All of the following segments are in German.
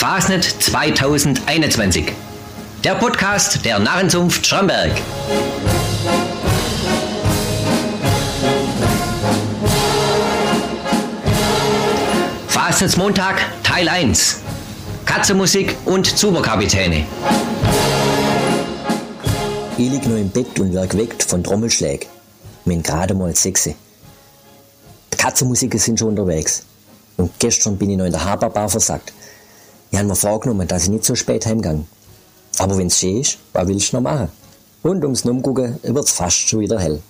Fasnet 2021. Der Podcast der Narrenzunft Schramberg. Fastnets Montag Teil 1. Katzenmusik und Zuberkapitäne. Ich lieg noch im Bett und werd geweckt von Trommelschlägen. Min gerade mal sechs. Die Katzenmusiker sind schon unterwegs. Und gestern bin ich noch in der Haberbar versagt. Ich habe mir vorgenommen, dass ich nicht so spät heimgang. Aber wenn's schön ist, was willst du noch machen? Und ums Umgucken wird's fast schon wieder hell.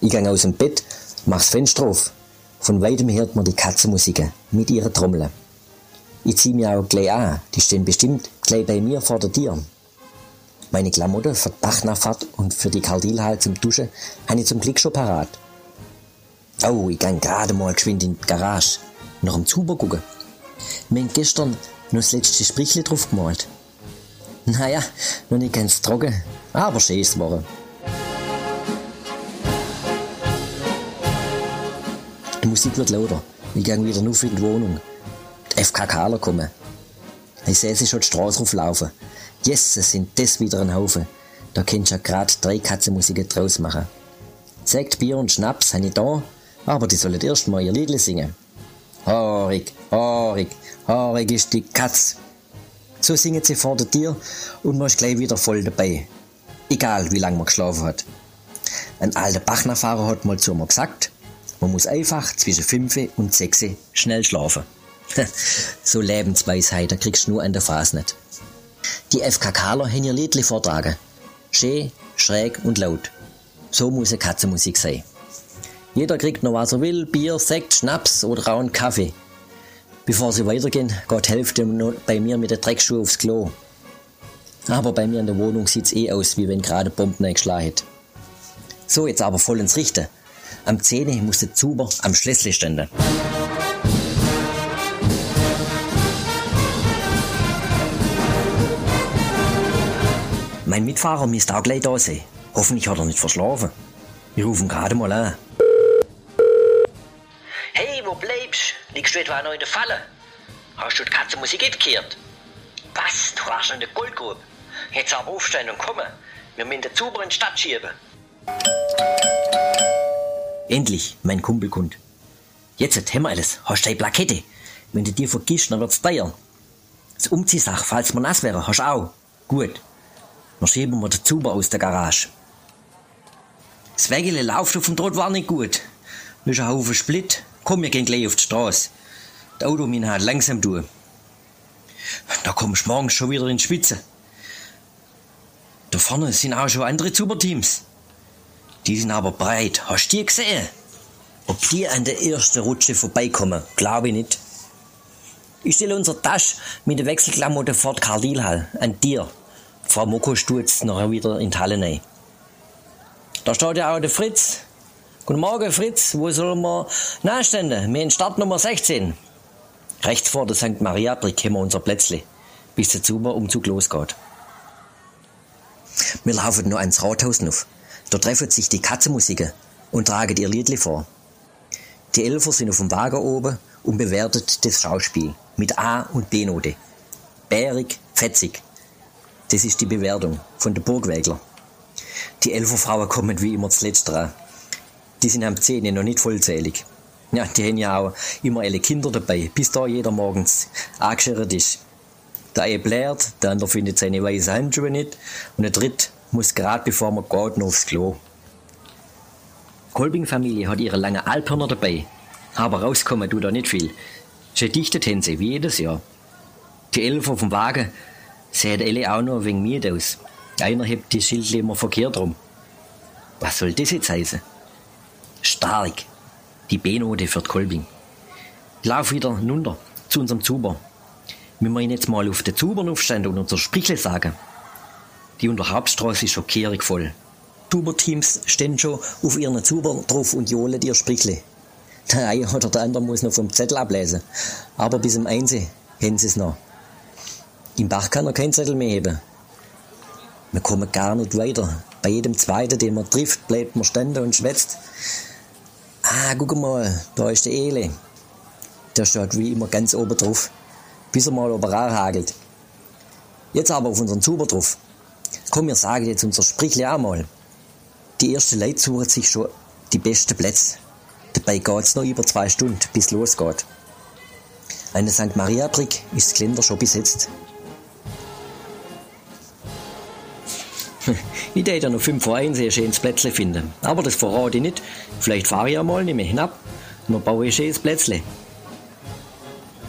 Ich gang aus dem Bett, mach's Fenster auf. Von weitem hört man die Katzenmusiker mit ihren Trommeln. Ich zieh mir auch gleich an, die stehen bestimmt gleich bei mir vor der Tür. Meine Klamotten für die Bachnachfahrt und für die Kardilhalle zum Duschen habe ich zum Glück schon parat. Oh, ich gang gerade mal geschwind in die Garage, noch am Zuber gucken. Wir haben gestern noch das letzte Sprichle drauf gemalt. Naja, noch nicht ganz trocken, aber schön ist es geworden. Die Musik wird lauter. Ich gang wieder nur in die Wohnung. Die FKKler kommen. Ich sehe sie schon die Straße rauflaufen. Jesus, sind das wieder ein Haufen. Da könntest du ja grad drei Katzenmusiken draus machen. Sekt, Bier und Schnaps habe ich da, aber die sollen erst mal ihr Liedle singen. Haarig, haarig, haarig ist die Katz. So singen sie vor der Tür und man ist gleich wieder voll dabei. Egal, wie lange man geschlafen hat. Ein alter Bachnerfahrer hat mal zu mir gesagt, man muss einfach zwischen 5 und 6 schnell schlafen. so Lebensweisheit, da kriegst du nur an der Phase nicht. Die FKKler haben ihr Liedli vortragen. Schön, schräg und laut. So muss eine Katzenmusik sein. Jeder kriegt noch was er will, Bier, Sekt, Schnaps oder rauen Kaffee. Bevor sie weitergehen, Hälfte noch bei mir mit der Dreckschuhe aufs Klo. Aber bei mir in der Wohnung sieht's eh aus, wie wenn gerade Bomben eingeschlagen hätte. So, jetzt aber voll ins Richten. Am 10. muss der Zuber am Schlüssel stehen. Mein Mitfahrer müsste auch gleich da sein. Hoffentlich hat er nicht verschlafen. Wir rufen gerade mal an. Bleibst? Liegst du etwa noch in der Falle? Hast du die Katzenmusik nicht gehört? Was? Du warst in der Goldgrube. Jetzt aber aufstehen und kommen. Wir müssen den Zuber in die Stadt schieben. Endlich, mein Kumpel kommt. Jetzt haben wir alles. Hast du eine Plakette? Wenn du die vergisst, dann wird's teuer. Das Umziehsach, falls wir nass wäre, hast du auch. Gut. Dann schieben wir den Zuber aus der Garage. Das Wägele läuft auf dem Trott war nicht gut. Da ist ein Haufen Split. Komm, wir gehen gleich auf die Straße. Das Auto min hat langsam tun. Da kommst du morgens schon wieder in die Spitze. Da vorne sind auch schon andere Zuberteams. Die sind aber breit. Hast du die gesehen? Ob die an der ersten Rutsche vorbeikommen, glaube ich nicht. Ich stelle unsere Tasche mit der Wechselklamotte die Kardilhall an dir. Frau Moko stutzt noch wieder in die Halle rein. Da steht ja auch der Fritz. Guten Morgen, Fritz. Wo sollen wir nachstehen? Wir haben Start Nummer 16. Rechts vor der St. Maria Brick haben wir unser Plätzle, bis der Zuber-Umzug losgeht. Wir laufen nur ans Rathaus auf. Da treffen sich die Katzenmusiker und tragen ihr Liedli vor. Die Elfer sind auf dem Wagen oben und bewertet das Schauspiel mit A- und B-Note. Bärig, fetzig. Das ist die Bewertung von der Burgwägler. Die Elferfrauen kommen wie immer zuletzt dran. Die sind am 10 noch nicht vollzählig. Ja, die haben ja auch immer alle Kinder dabei, bis da jeder morgens angeschirrt ist. Der eine blärt, der andere findet seine weißen Handschuhe nicht und der dritte muss gerade bevor man geht noch aufs Klo. Kolbing-Familie hat ihre lange Alphörner dabei, aber rauskommen tut da nicht viel. Sie dichtet haben sie, wie jedes Jahr. Die Elfer vom Wagen sehen alle auch nur wegen mir aus. Einer hebt die Schildle verkehrt rum. Was soll das jetzt heißen? Stark. Die B-Note für die Kolbing. Lauf wieder runter zu unserem Zuber. Wenn wir ihn jetzt mal auf den Zubern aufstehen und unser Sprichle sagen. Die unter Hauptstraße ist schon kehrig voll. Zuberteams stehen schon auf ihren Zuber drauf und johlen ihr Sprichle. Der eine oder der andere muss noch vom Zettel ablesen. Aber bis um eins haben sie es noch. Im Bach kann er keinen Zettel mehr heben. Wir kommen gar nicht weiter. Bei jedem Zweiten, den man trifft, bleibt man stehen und schwätzt. Ah, guck mal, da ist der Ele. Der steht wie immer ganz oben drauf, bis er mal oben hagelt. Jetzt aber auf unseren Zuber drauf. Komm, wir sagen jetzt unser Sprichle auch mal. Die erste Leute suchen sich schon die besten Plätze. Dabei geht's noch über zwei Stunden, bis losgeht. Eine St. Maria Brick ist das Geländer schon besetzt. ich hätte noch fünf vor ein sehr schönes Plätzle finden. Aber das verrate ich nicht. Vielleicht fahre ich ja mal nicht mehr hinab und dann baue ich ein schönes Plätzle.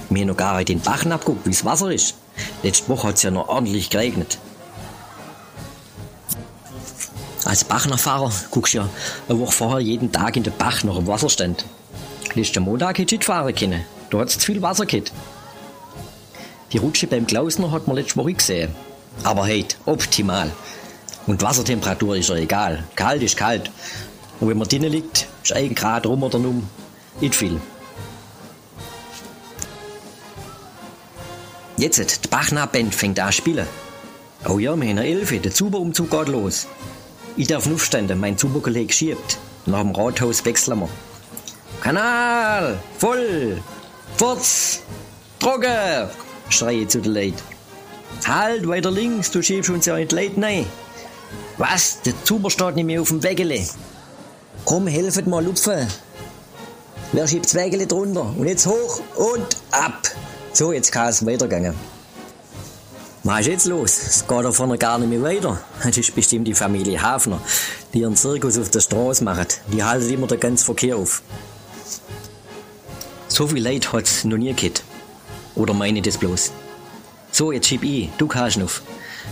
Haben noch gar nicht den Bach abgeguckt, wie das Wasser ist. Letzte Woche hat es ja noch ordentlich geregnet. Als Bachnerfahrer guckst du ja eine Woche vorher jeden Tag in den Bach nach dem Wasserstand. Letzten Montag hätte ich fahren können. Da hat es zu viel Wasser gehabt. Die Rutsche beim Klausner hat man letzte Woche gesehen. Aber heute, optimal. Und Wassertemperatur ist ja egal. Kalt ist kalt. Und wenn man drinnen liegt, ist ein Grad rum oder um. Nicht viel. Jetzt, die Bachnab-Band fängt an zu spielen. Oh ja, wir haben eine Elfe, der Zuberumzug geht los. Ich darf aufstehen, mein Zuberkollege schiebt. Nach dem Rathaus wechseln wir. Kanal! Voll! Furz! Trocken! schreie ich zu den Leuten. Halt, weiter links, du schiebst uns ja in die Leute rein. Was? Der Zuber steht nicht mehr auf dem Wägele. Komm, helfet mal lupfen. Wer schiebt das Wägele drunter? Und jetzt hoch und ab. So, jetzt kann es weitergehen. Was ist jetzt los? Es geht da vorne gar nicht mehr weiter. Das ist bestimmt die Familie Hafner, die ihren Zirkus auf der Straße machen. Die halten immer den ganzen Verkehr auf. So viel Leid hat es noch nie gehabt. Oder meine ich das bloß? So, jetzt schieb ich. Du kannst noch.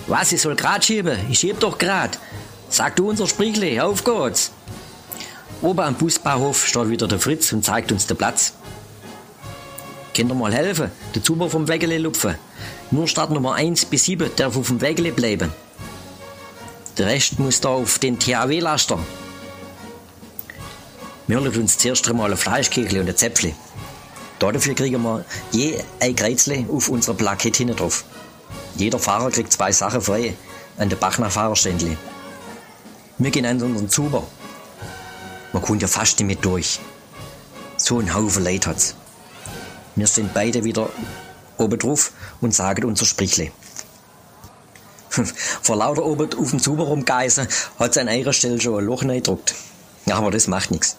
Was, ich soll grad schieben? Ich schieb doch grad. Sag du unser Sprichle, auf geht's. Oben am Busbahnhof steht wieder der Fritz und zeigt uns den Platz. Könnt ihr mal helfen? Der Zuber vom Wägele lupfen. Nur Start Nummer 1 bis 7 darf auf dem Wägele bleiben. Der Rest muss da auf den THW-Laster. Wir holen uns zuerst einmal ein Fleischkegel und ein Zäpfle. Dafür kriegen wir je ein Kreuzle auf unserer Plakette hinten drauf. Jeder Fahrer kriegt zwei Sachen frei an der Bachner Fahrerständli. Wir gehen an unseren Zuber. Man kommt ja fast nicht mit durch. So ein Haufen Leid hat's. Wir sind beide wieder oben drauf und sagen unser Sprichle. Vor lauter oben auf dem Zuber rumgeißen hat an einer Stelle schon ein Loch reingedruckt. Aber das macht nichts.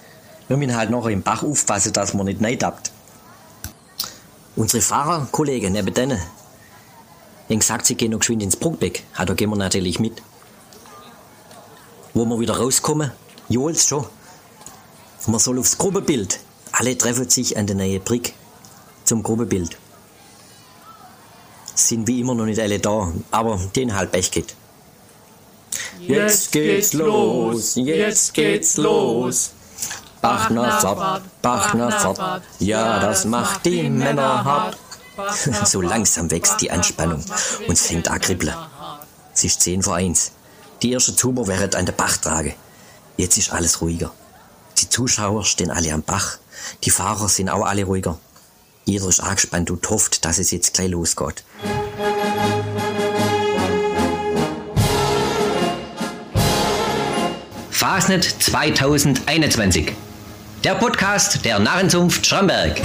Wir müssen halt nachher im Bach aufpassen, dass man nicht neidappt. Unsere Fahrerkollegen neben denen, haben gesagt, sie gehen noch geschwind ins Bruckbeck. Ja, da gehen wir natürlich mit. Wo wir wieder rauskommen, Jols schon. Man soll aufs Gruppenbild. Alle treffen sich an der neuen Brick zum Gruppenbild. Sind wie immer noch nicht alle da, aber den halt Pech geht. Jetzt geht's los, jetzt geht's los. Bachner fort, Bachner fort, ja, das macht die Männer hart. So langsam wächst die Anspannung und es fängt an kribbeln. Es ist 10 vor 1. Die erste Zuber wäre an der Bachtrage. Jetzt ist alles ruhiger. Die Zuschauer stehen alle am Bach. Die Fahrer sind auch alle ruhiger. Jeder ist angespannt und hofft, dass es jetzt gleich losgeht. Fasnet 2021. Der Podcast der Narrenzunft Schramberg.